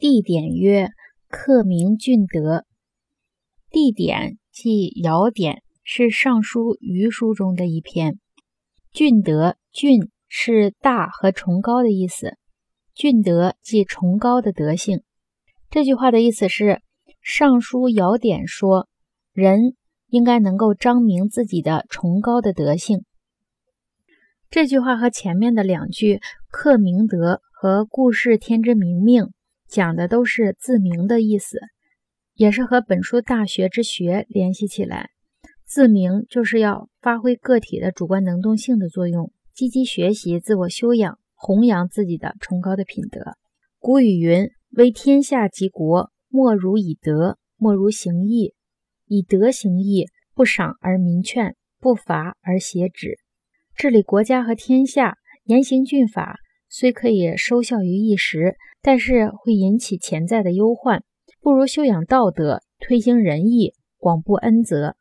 地点曰克明俊德。地点即尧典，是《尚书》余书中的一篇。俊德，俊是大和崇高的意思，俊德即崇高的德性。这句话的意思是，《尚书》尧典说，人应该能够彰明自己的崇高的德性。这句话和前面的两句“克明德”和“故事天之明命”讲的都是自明的意思，也是和本书大学之学联系起来。自明就是要发挥个体的主观能动性的作用，积极学习、自我修养，弘扬自己的崇高的品德。古语云：“为天下及国，莫如以德；莫如行义。以德行义，不赏而民劝，不罚而挟止。”治理国家和天下，严刑峻法虽可以收效于一时，但是会引起潜在的忧患。不如修养道德，推行仁义，广布恩泽，